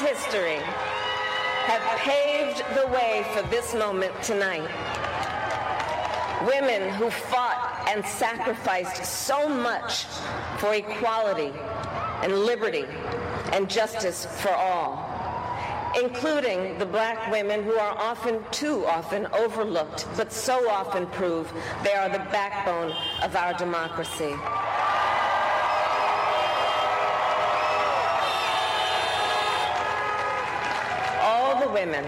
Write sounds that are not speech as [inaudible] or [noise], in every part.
history have paved the way for this moment tonight. Women who fought and sacrificed so much for equality and liberty and justice for all, including the black women who are often, too often, overlooked, but so often prove they are the backbone of our democracy. Women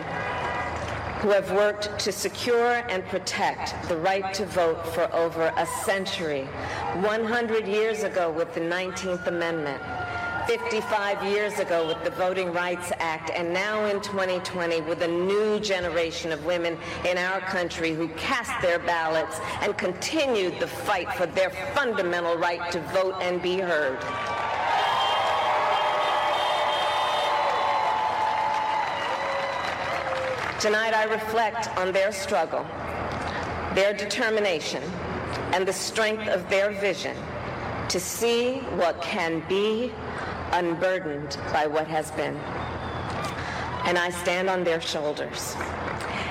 who have worked to secure and protect the right to vote for over a century, 100 years ago with the 19th Amendment, 55 years ago with the Voting Rights Act, and now in 2020 with a new generation of women in our country who cast their ballots and continued the fight for their fundamental right to vote and be heard. Tonight I reflect on their struggle, their determination, and the strength of their vision to see what can be unburdened by what has been. And I stand on their shoulders.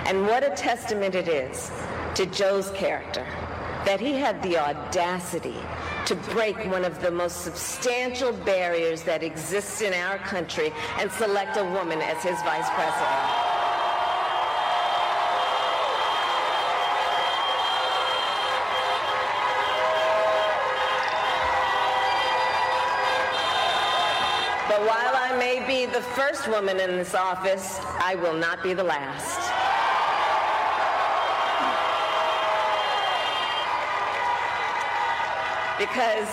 And what a testament it is to Joe's character that he had the audacity to break one of the most substantial barriers that exists in our country and select a woman as his vice president. First woman in this office, I will not be the last. Because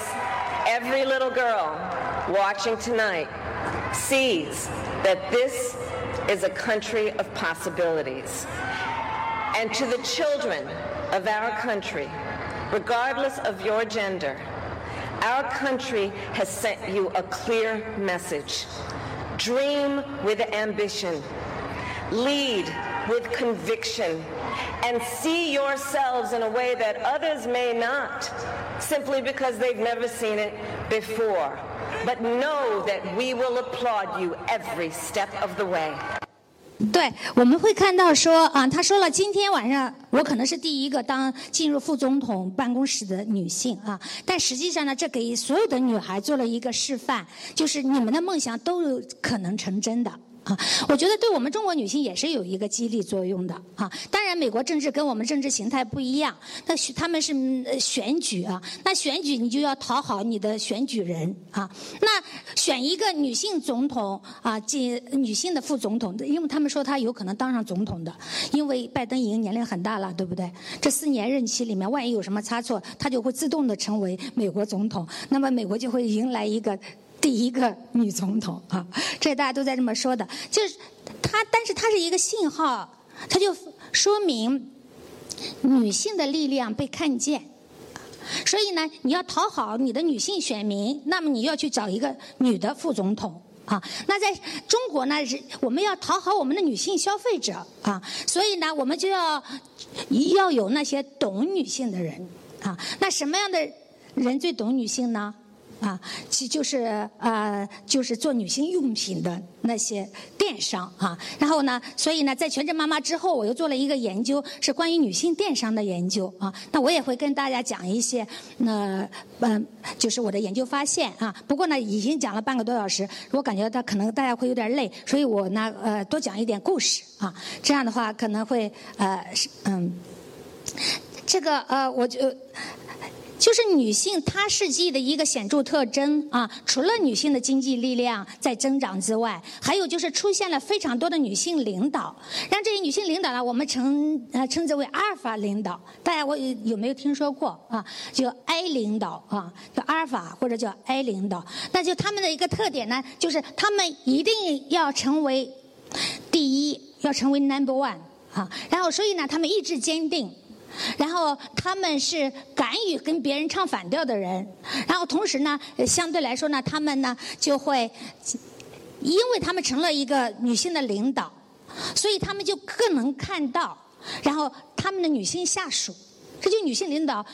every little girl watching tonight sees that this is a country of possibilities. And to the children of our country, regardless of your gender, our country has sent you a clear message. Dream with ambition. Lead with conviction. And see yourselves in a way that others may not, simply because they've never seen it before. But know that we will applaud you every step of the way. 对，我们会看到说啊，他说了，今天晚上我可能是第一个当进入副总统办公室的女性啊，但实际上呢，这给所有的女孩做了一个示范，就是你们的梦想都有可能成真的。啊，我觉得对我们中国女性也是有一个激励作用的啊。当然，美国政治跟我们政治形态不一样，那他们是选举啊，那选举你就要讨好你的选举人啊。那选一个女性总统啊，进女性的副总统，因为他们说她有可能当上总统的，因为拜登已经年龄很大了，对不对？这四年任期里面，万一有什么差错，他就会自动的成为美国总统，那么美国就会迎来一个。第一个女总统 [laughs] 啊，这大家都在这么说的，就是她，但是她是一个信号，它就说明女性的力量被看见。所以呢，你要讨好你的女性选民，那么你要去找一个女的副总统啊。那在中国呢，是我们要讨好我们的女性消费者啊，所以呢，我们就要要有那些懂女性的人啊。那什么样的人最懂女性呢？啊，其就是呃，就是做女性用品的那些电商啊。然后呢，所以呢，在全职妈妈之后，我又做了一个研究，是关于女性电商的研究啊。那我也会跟大家讲一些，那嗯，就是我的研究发现啊。不过呢，已经讲了半个多小时，我感觉到可能大家会有点累，所以我呢，呃，多讲一点故事啊。这样的话可能会呃，嗯，这个呃，我就。就是女性她世纪的一个显著特征啊，除了女性的经济力量在增长之外，还有就是出现了非常多的女性领导。让这些女性领导呢，我们称呃称之为阿尔法领导。大家我有没有听说过啊？叫 A 领导啊，叫阿尔法或者叫 A 领导。那就他们的一个特点呢，就是他们一定要成为第一，要成为 Number One 啊。然后所以呢，他们意志坚定。然后他们是敢于跟别人唱反调的人，然后同时呢，相对来说呢，他们呢就会，因为他们成了一个女性的领导，所以他们就更能看到，然后他们的女性下属，这就女性领导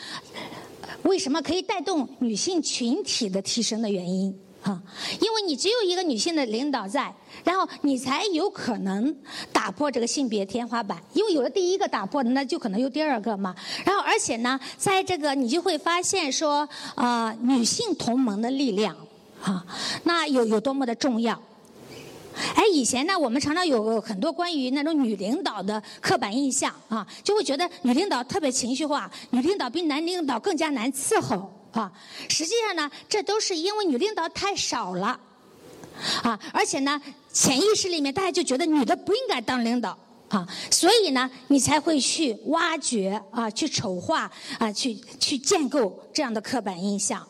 为什么可以带动女性群体的提升的原因。啊，因为你只有一个女性的领导在，然后你才有可能打破这个性别天花板。因为有了第一个打破的，那就可能有第二个嘛。然后而且呢，在这个你就会发现说，啊，女性同盟的力量，啊，那有有多么的重要。哎，以前呢，我们常常有很多关于那种女领导的刻板印象啊，就会觉得女领导特别情绪化，女领导比男领导更加难伺候。啊，实际上呢，这都是因为女领导太少了，啊，而且呢，潜意识里面大家就觉得女的不应该当领导，啊，所以呢，你才会去挖掘啊，去丑化啊，去去建构这样的刻板印象。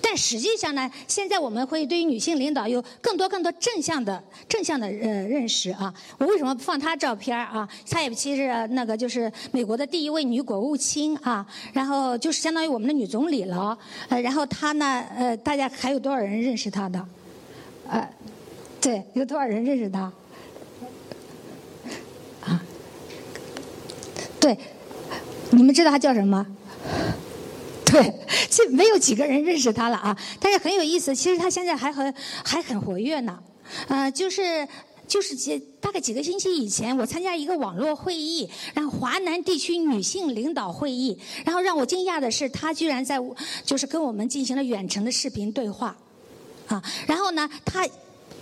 但实际上呢，现在我们会对于女性领导有更多更多正向的正向的呃认识啊。我为什么放她照片啊？她也其实那个就是美国的第一位女国务卿啊，然后就是相当于我们的女总理了。呃，然后她呢，呃，大家还有多少人认识她的？呃，对，有多少人认识她？啊，对，你们知道她叫什么？[laughs] 对，这没有几个人认识他了啊！但是很有意思，其实他现在还很还很活跃呢。呃，就是就是几大概几个星期以前，我参加一个网络会议，然后华南地区女性领导会议，然后让我惊讶的是，他居然在就是跟我们进行了远程的视频对话，啊，然后呢，他。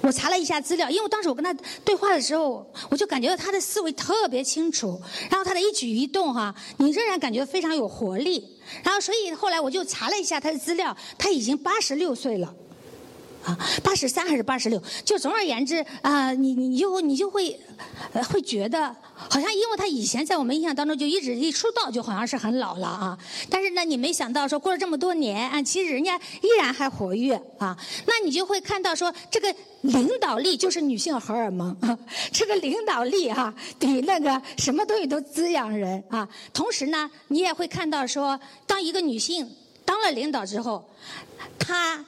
我查了一下资料，因为当时我跟他对话的时候，我就感觉到他的思维特别清楚，然后他的一举一动哈，你仍然感觉非常有活力。然后所以后来我就查了一下他的资料，他已经八十六岁了。啊，八十三还是八十六？就总而言之啊，你你就你就会，呃，会觉得好像，因为他以前在我们印象当中就一直一出道就好像是很老了啊。但是呢，你没想到说过了这么多年啊，其实人家依然还活跃啊。那你就会看到说，这个领导力就是女性荷尔蒙，这个领导力哈，比那个什么东西都滋养人啊。同时呢，你也会看到说，当一个女性当了领导之后，她。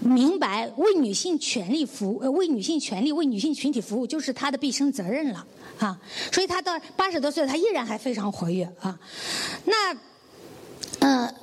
明白为女性权利服务，呃，为女性权利、为女性群体服务，就是他的毕生责任了啊！所以他到八十多岁，他依然还非常活跃啊。那，嗯。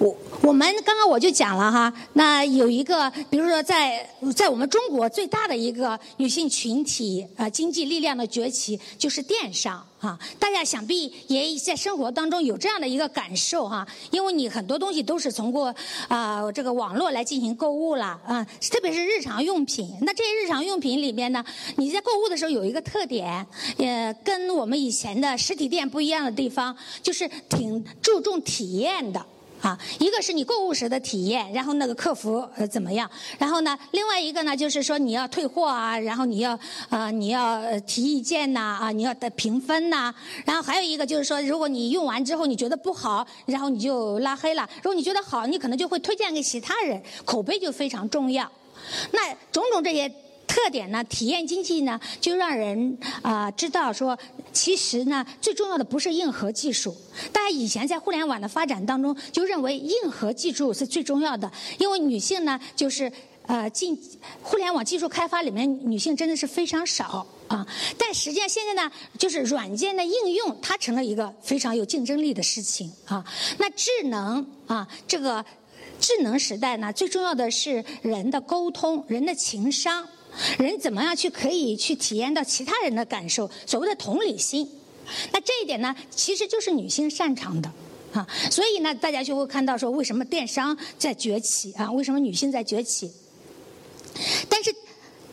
我我们刚刚我就讲了哈，那有一个，比如说在在我们中国最大的一个女性群体啊，经济力量的崛起就是电商啊。大家想必也在生活当中有这样的一个感受哈，因为你很多东西都是通过啊这个网络来进行购物了啊，特别是日常用品。那这些日常用品里面呢，你在购物的时候有一个特点，也，跟我们以前的实体店不一样的地方，就是挺注重体验的。啊，一个是你购物时的体验，然后那个客服呃怎么样？然后呢，另外一个呢就是说你要退货啊，然后你要呃你要提意见呐啊，你要得评分呐。然后还有一个就是说，如果你用完之后你觉得不好，然后你就拉黑了；如果你觉得好，你可能就会推荐给其他人，口碑就非常重要。那种种这些。特点呢？体验经济呢，就让人啊知道说，其实呢，最重要的不是硬核技术。大家以前在互联网的发展当中，就认为硬核技术是最重要的，因为女性呢，就是呃进互联网技术开发里面，女性真的是非常少啊。但实际上现在呢，就是软件的应用，它成了一个非常有竞争力的事情啊。那智能啊，这个智能时代呢，最重要的是人的沟通，人的情商。人怎么样去可以去体验到其他人的感受？所谓的同理心，那这一点呢，其实就是女性擅长的啊。所以呢，大家就会看到说，为什么电商在崛起啊？为什么女性在崛起？但是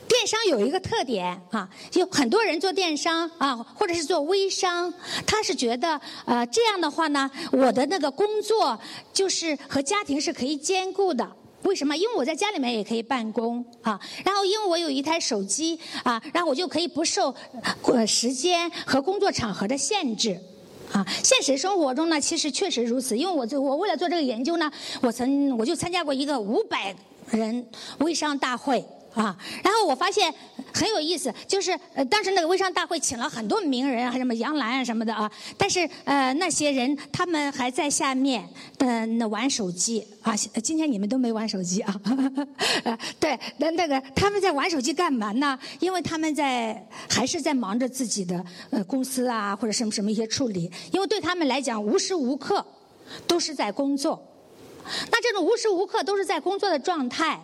电商有一个特点啊，有很多人做电商啊，或者是做微商，他是觉得呃这样的话呢，我的那个工作就是和家庭是可以兼顾的。为什么？因为我在家里面也可以办公啊，然后因为我有一台手机啊，然后我就可以不受呃时间和工作场合的限制啊。现实生活中呢，其实确实如此。因为我我为了做这个研究呢，我曾我就参加过一个五百人微商大会。啊，然后我发现很有意思，就是呃，当时那个微商大会请了很多名人啊，什么杨澜啊什么的啊，但是呃，那些人他们还在下面的那玩手机啊。今天你们都没玩手机啊？呃，对，那那个他们在玩手机干嘛呢？因为他们在还是在忙着自己的呃公司啊，或者什么什么一些处理。因为对他们来讲，无时无刻都是在工作。那这种无时无刻都是在工作的状态。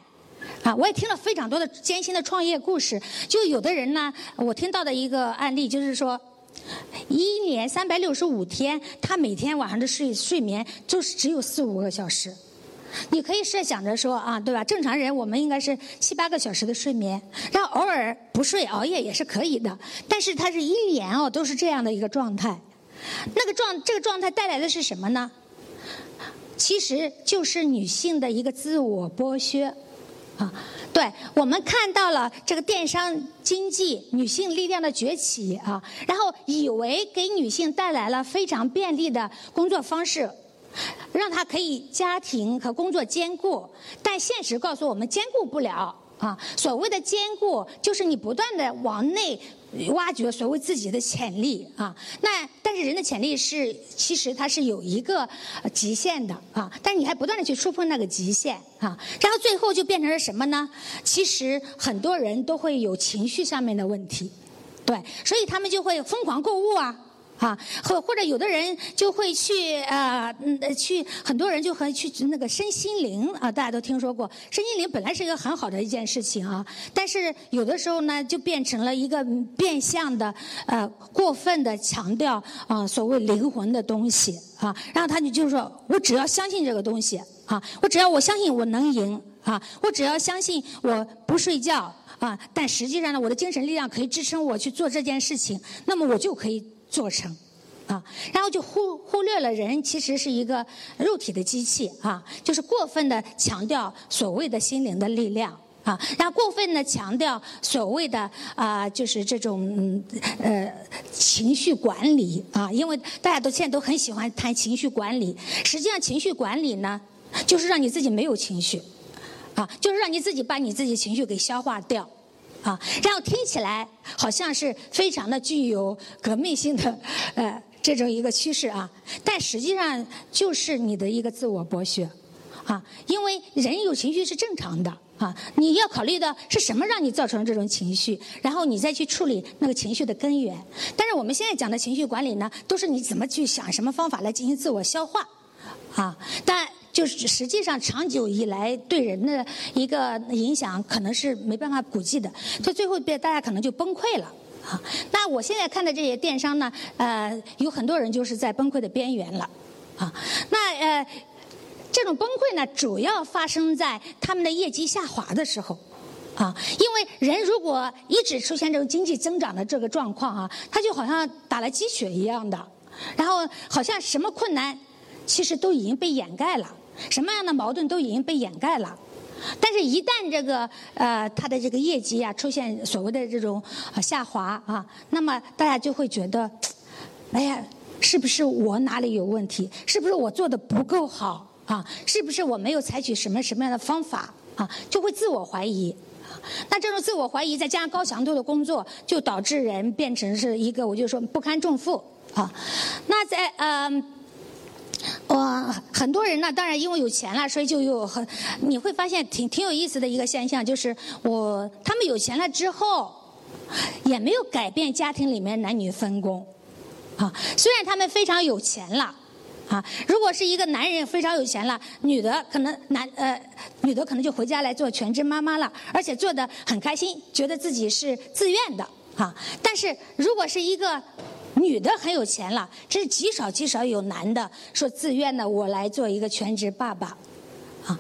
啊，我也听了非常多的艰辛的创业故事。就有的人呢，我听到的一个案例就是说，一年三百六十五天，他每天晚上的睡睡眠就是只有四五个小时。你可以设想着说啊，对吧？正常人我们应该是七八个小时的睡眠，然后偶尔不睡熬夜也是可以的。但是他是一年哦都是这样的一个状态，那个状这个状态带来的是什么呢？其实就是女性的一个自我剥削，[laughs] 啊，对我们看到了这个电商经济、女性力量的崛起啊，然后以为给女性带来了非常便利的工作方式。让她可以家庭和工作兼顾，但现实告诉我们兼顾不了啊。所谓的兼顾，就是你不断的往内挖掘所谓自己的潜力啊。那但是人的潜力是其实它是有一个极限的啊，但是你还不断的去触碰那个极限啊，然后最后就变成了什么呢？其实很多人都会有情绪上面的问题，对，所以他们就会疯狂购物啊。啊，或或者有的人就会去啊，嗯，去很多人就会去那个身心灵啊，大家都听说过，身心灵本来是一个很好的一件事情啊，但是有的时候呢，就变成了一个变相的呃过分的强调啊，所谓灵魂的东西啊，然后他就就是说我只要相信这个东西啊，我只要我相信我能赢啊，我只要相信我不睡觉啊，但实际上呢，我的精神力量可以支撑我去做这件事情，那么我就可以。做成，啊，然后就忽忽略了人其实是一个肉体的机器啊，就是过分的强调所谓的心灵的力量啊，然后过分的强调所谓的啊，就是这种呃情绪管理啊，因为大家都现在都很喜欢谈情绪管理，实际上情绪管理呢，就是让你自己没有情绪，啊，就是让你自己把你自己情绪给消化掉。啊，然后听起来好像是非常的具有革命性的，[laughs] 呃，这种一个趋势啊，但实际上就是你的一个自我剥削，啊，因为人有情绪是正常的啊，你要考虑的是什么让你造成这种情绪，然后你再去处理那个情绪的根源。但是我们现在讲的情绪管理呢，都是你怎么去想什么方法来进行自我消化，啊，但。就是实际上长久以来对人的一个影响，可能是没办法估计的。到最后，大家可能就崩溃了啊。那我现在看的这些电商呢，呃，有很多人就是在崩溃的边缘了啊。那呃，这种崩溃呢，主要发生在他们的业绩下滑的时候啊。因为人如果一直出现这种经济增长的这个状况啊，他就好像打了鸡血一样的，然后好像什么困难其实都已经被掩盖了。什么样的矛盾都已经被掩盖了，但是，一旦这个呃，他的这个业绩啊出现所谓的这种下滑啊，那么大家就会觉得，哎呀，是不是我哪里有问题？是不是我做的不够好啊？是不是我没有采取什么什么样的方法啊？就会自我怀疑。那这种自我怀疑，再加上高强度的工作，就导致人变成是一个，我就说不堪重负啊。那在呃。我很多人呢，当然因为有钱了，所以就有很你会发现挺挺有意思的一个现象，就是我他们有钱了之后，也没有改变家庭里面男女分工，啊，虽然他们非常有钱了，啊，如果是一个男人非常有钱了，女的可能男呃女的可能就回家来做全职妈妈了，而且做的很开心，觉得自己是自愿的，啊，但是如果是一个。女的很有钱了，这是极少极少有男的说自愿的，我来做一个全职爸爸，啊，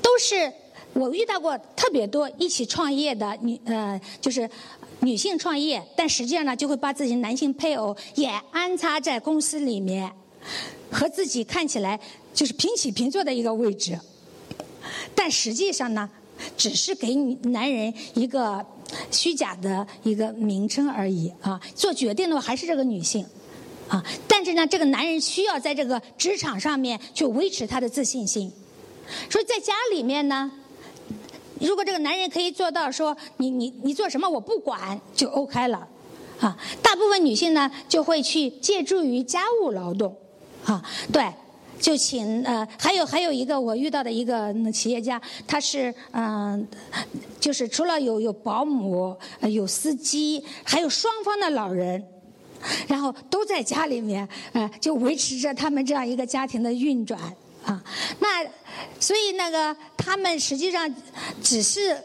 都是我遇到过特别多一起创业的女呃，就是女性创业，但实际上呢，就会把自己男性配偶也安插在公司里面，和自己看起来就是平起平坐的一个位置，但实际上呢，只是给男人一个。虚假的一个名称而已啊！做决定的话还是这个女性，啊，但是呢，这个男人需要在这个职场上面去维持他的自信心。所以在家里面呢，如果这个男人可以做到说你你你做什么我不管就 OK 了，啊，大部分女性呢就会去借助于家务劳动，啊，对。就请呃，还有还有一个我遇到的一个企业家，他是嗯，就是除了有有保姆、有司机，还有双方的老人，然后都在家里面，呃，就维持着他们这样一个家庭的运转啊。那所以那个他们实际上只是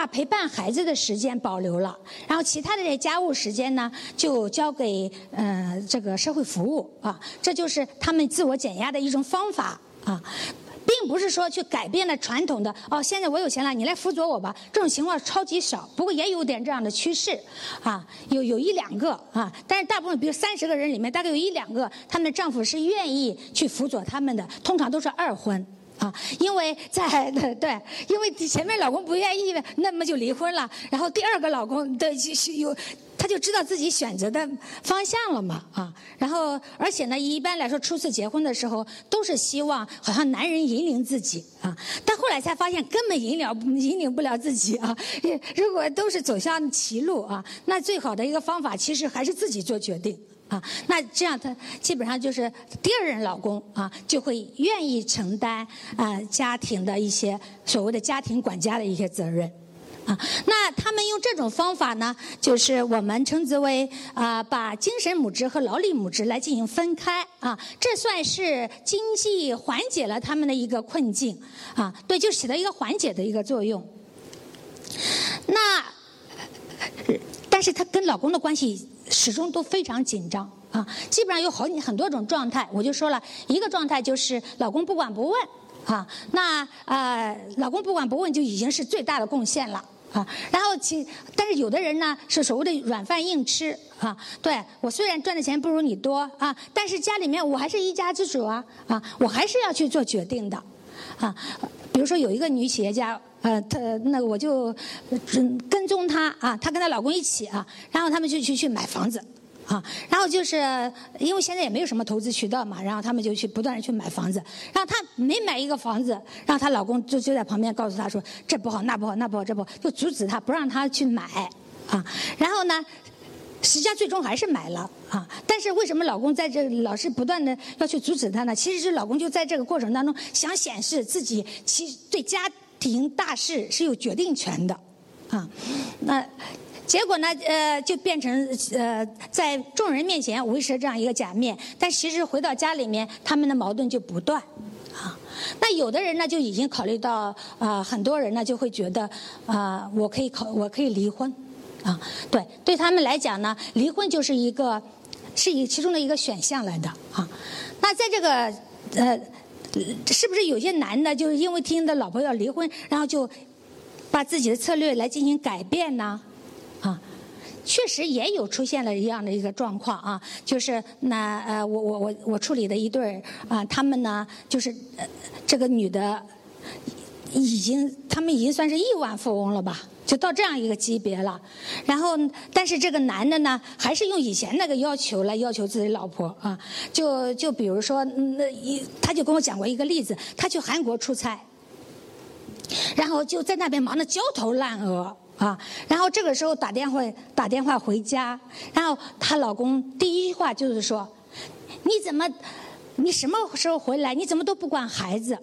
把陪伴孩子的时间保留了，然后其他的这些家务时间呢，就交给呃这个社会服务啊。这就是他们自我减压的一种方法啊。并不是说去改变了传统的哦，现在我有钱了，你来辅佐我吧。这种情况超级少，不过也有点这样的趋势，啊，有有一两个啊，但是大部分，比如三十个人里面，大概有一两个，他们的丈夫是愿意去辅佐他们的，通常都是二婚。啊，因为在对，因为前面老公不愿意，那么就离婚了。然后第二个老公的有，他就知道自己选择的方向了嘛啊。然后而且呢，一般来说初次结婚的时候都是希望好像男人引领自己啊，但后来才发现根本引了引领不了自己啊。[laughs] 如果都是走向歧路啊，那最好的一个方法其实还是自己做决定。啊，那这样他基本上就是第二任老公啊，就会愿意承担啊家庭的一些所谓的家庭管家的一些责任，啊，那他们用这种方法呢，就是我们称之为啊把精神母职和劳力母职来进行分开啊，这算是经济缓解了他们的一个困境啊，对，就起到一个缓解的一个作用。那，但是她跟老公的关系。始终都非常紧张啊，基本上有好很多种状态。我就说了一个状态，就是老公不管不问啊，那呃，老公不管不问就已经是最大的贡献了啊。然后其但是有的人呢是所谓的软饭硬吃啊，对我虽然赚的钱不如你多啊，但是家里面我还是一家之主啊啊，我还是要去做决定的啊。比如说有一个女企业家。呃，她那我就跟踪她啊，她跟她老公一起啊，然后他们就去去买房子，啊，然后就是因为现在也没有什么投资渠道嘛，然后他们就去不断的去买房子，然后她每买一个房子，然后她老公就就在旁边告诉她说这不好那不好那不好这不好，就阻止她不让她去买，啊，然后呢，实际上最终还是买了啊，但是为什么老公在这老是不断的要去阻止她呢？其实是老公就在这个过程当中想显示自己其实对家。庭大事是有决定权的，啊，那结果呢？呃，就变成呃，在众人面前维持这样一个假面，但其实回到家里面，他们的矛盾就不断，啊，那有的人呢就已经考虑到啊，很多人呢就会觉得啊，我可以考，我可以离婚，啊，对，对他们来讲呢，离婚就是一个是以其中的一个选项来的，啊，那在这个呃。是不是有些男的，就是因为听的老婆要离婚，然后就把自己的策略来进行改变呢？啊，确实也有出现了一样的一个状况啊，就是那呃，我我我我处理的一对儿啊，他们呢就是这个女的已经，他们已经算是亿万富翁了吧。就到这样一个级别了，然后，但是这个男的呢，还是用以前那个要求来要求自己老婆啊。就就比如说，那一他就跟我讲过一个例子，他去韩国出差，然后就在那边忙得焦头烂额啊。然后这个时候打电话打电话回家，然后她老公第一句话就是说：“你怎么，你什么时候回来？你怎么都不管孩子？”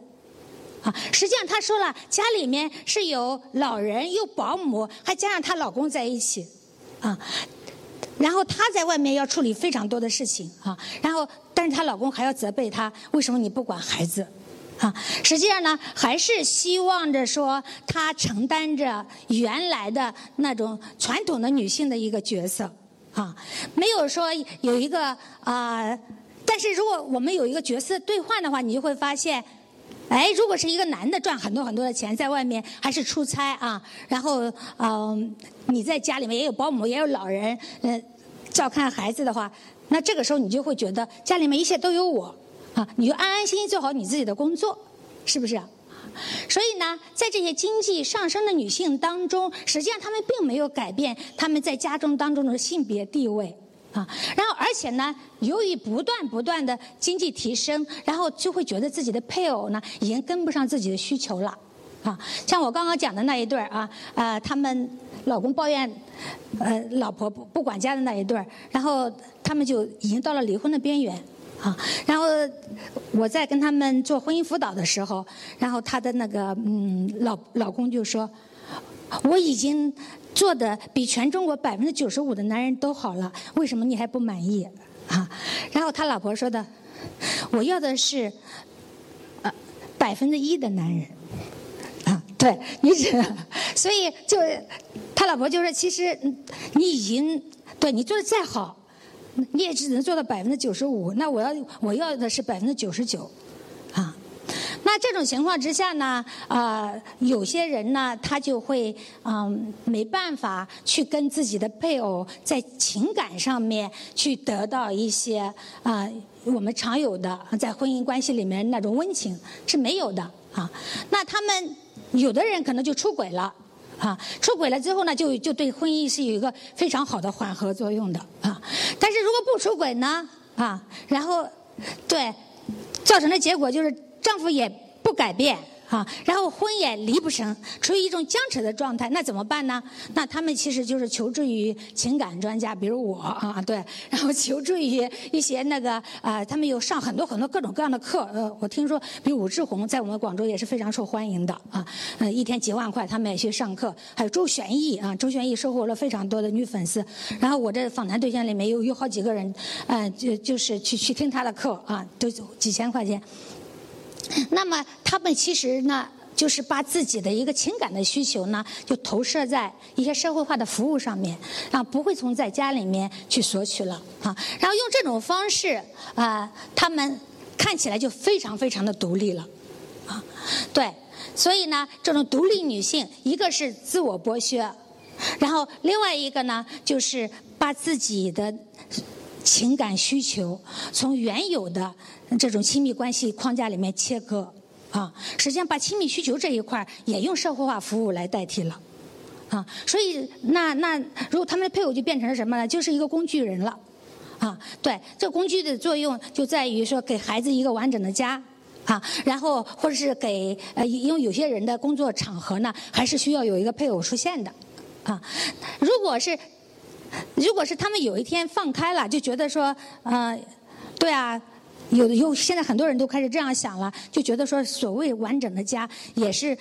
啊，实际上她说了，家里面是有老人、有保姆，还加上她老公在一起，啊，然后她在外面要处理非常多的事情啊，然后但是她老公还要责备她，为什么你不管孩子？啊，实际上呢，还是希望着说她承担着原来的那种传统的女性的一个角色，啊，没有说有一个啊，但是如果我们有一个角色兑换的话，你就会发现。哎，如果是一个男的赚很多很多的钱，在外面还是出差啊，然后嗯，你在家里面也有保姆，也有老人，呃，照看孩子的话，那这个时候你就会觉得家里面一切都有我，啊，你就安安心心做好你自己的工作，是不是？所以呢，在这些经济上升的女性当中，实际上她们并没有改变她们在家中当中的性别地位。啊，然后而且呢，由于不断不断的经济提升，然后就会觉得自己的配偶呢已经跟不上自己的需求了，啊，像我刚刚讲的那一对儿啊，啊，他们老公抱怨，呃，老婆不不管家的那一对儿，然后他们就已经到了离婚的边缘，啊，然后我在跟他们做婚姻辅导的时候，然后他的那个嗯老老公就说，我已经。做的比全中国百分之九十五的男人都好了，为什么你还不满意？啊，然后他老婆说的，我要的是，呃，百分之一的男人。啊，对你只，所以就他老婆就说，其实你已经对你做的再好，你也只能做到百分之九十五。那我要我要的是百分之九十九，啊。那这种情况之下呢，啊，有些人呢，他就会嗯没办法去跟自己的配偶在情感上面去得到一些啊我们常有的在婚姻关系里面那种温情是没有的啊。那他们有的人可能就出轨了啊，出轨了之后呢，就就对婚姻是有一个非常好的缓和作用的啊。但是如果不出轨呢啊，然后对造成的结果就是。丈夫也不改变啊，然后婚也离不成，处于一种僵持的状态，那怎么办呢？那他们其实就是求助于情感专家，比如我啊，对，然后求助于一些那个啊，他们有上很多很多各种各样的课，呃，我听说，比如武志红在我们广州也是非常受欢迎的啊，嗯，一天几万块，他们也去上课，还有周旋义啊，周旋义收获了非常多的女粉丝，然后我这访谈对象里面有有好几个人，嗯，就就是去去听他的课啊，都几千块钱。那么他们其实呢，就是把自己的一个情感的需求呢，就投射在一些社会化的服务上面，啊，不会从在家里面去索取了啊。然后用这种方式啊，他们看起来就非常非常的独立了，啊，对。所以呢，这种独立女性，一个是自我剥削，然后另外一个呢，就是把自己的情感需求从原有的。这种亲密关系框架里面切割，啊，实际上把亲密需求这一块也用社会化服务来代替了，啊，所以那那如果他们的配偶就变成了什么呢？就是一个工具人了，啊，对，这工具的作用就在于说给孩子一个完整的家，啊，然后或者是给呃，因为有些人的工作场合呢，还是需要有一个配偶出现的，啊，如果是如果是他们有一天放开了，就觉得说，嗯，对啊。有的有，现在很多人都开始这样想了，就觉得说，所谓完整的家，也是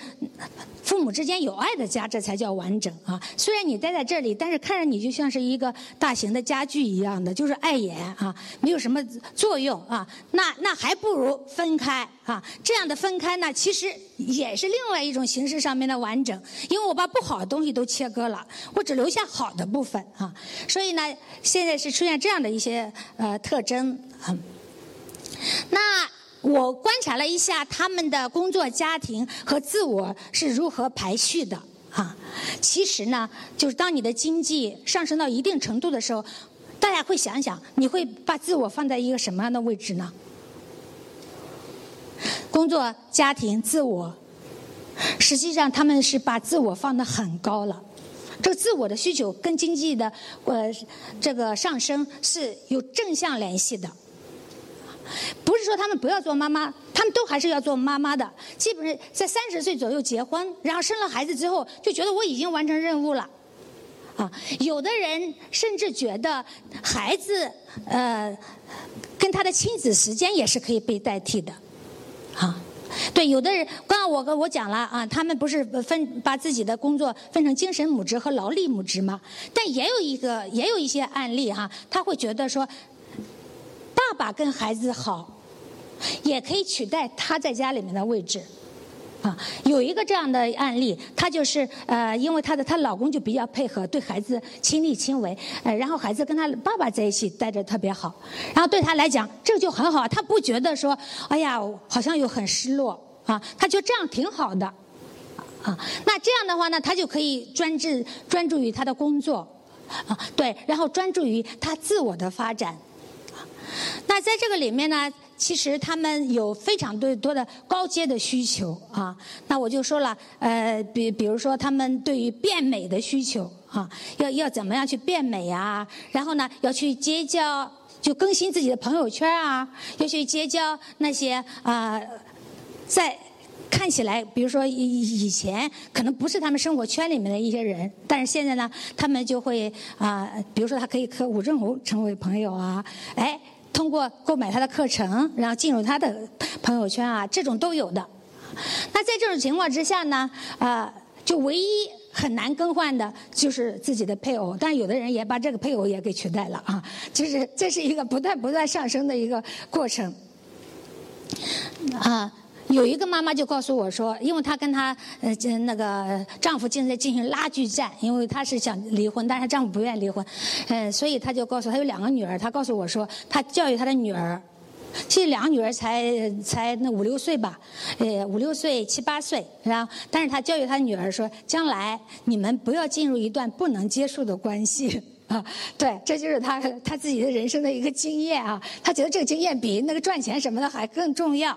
父母之间有爱的家，这才叫完整啊。虽然你待在这里，但是看着你就像是一个大型的家具一样的，就是碍眼啊，没有什么作用啊。那那还不如分开啊。这样的分开呢，其实也是另外一种形式上面的完整，因为我把不好的东西都切割了，我只留下好的部分啊。所以呢，现在是出现这样的一些呃特征啊。那我观察了一下他们的工作、家庭和自我是如何排序的啊。其实呢，就是当你的经济上升到一定程度的时候，大家会想想，你会把自我放在一个什么样的位置呢？工作、家庭、自我，实际上他们是把自我放得很高了。这个自我的需求跟经济的呃这个上升是有正向联系的。不是说他们不要做妈妈，他们都还是要做妈妈的。基本上在三十岁左右结婚，然后生了孩子之后，就觉得我已经完成任务了。啊，有的人甚至觉得孩子呃跟他的亲子时间也是可以被代替的。啊，对，有的人刚刚我跟我讲了啊，他们不是分把自己的工作分成精神母职和劳力母职吗？但也有一个也有一些案例哈，他会觉得说。爸爸跟孩子好，也可以取代他在家里面的位置，啊，有一个这样的案例，她就是呃，因为她的她老公就比较配合，对孩子亲力亲为，呃，然后孩子跟他爸爸在一起待着特别好，然后对他来讲这就很好，他不觉得说，哎呀，好像又很失落啊，他就这样挺好的，啊，那这样的话呢，他就可以专注专注于他的工作，啊，对，然后专注于他自我的发展。那在这个里面呢，其实他们有非常多多的高阶的需求啊。那我就说了，呃，比比如说他们对于变美的需求啊，要要怎么样去变美啊？然后呢，要去结交，就更新自己的朋友圈啊，要去结交那些啊，在看起来，比如说以以前可能不是他们生活圈里面的一些人，但是现在呢，他们就会啊，比如说他可以和武正红成为朋友啊，哎。通过购买他的课程，然后进入他的朋友圈啊，这种都有的。那在这种情况之下呢，啊，就唯一很难更换的就是自己的配偶，但有的人也把这个配偶也给取代了啊，就是这是一个不断不断上升的一个过程。啊，有一个妈妈就告诉我说，因为她跟她呃那个丈夫正在进行拉锯战，因为她是想离婚，但是她丈夫不愿意离婚，嗯，所以她就告诉她有两个女儿，她告诉我说，她教育她的女儿。其实两个女儿才才那五六岁吧，呃五六岁七八岁，然后但是她教育她女儿说，将来你们不要进入一段不能接受的关系 [laughs] 啊，对，这就是她她自己的人生的一个经验啊，她觉得这个经验比那个赚钱什么的还更重要。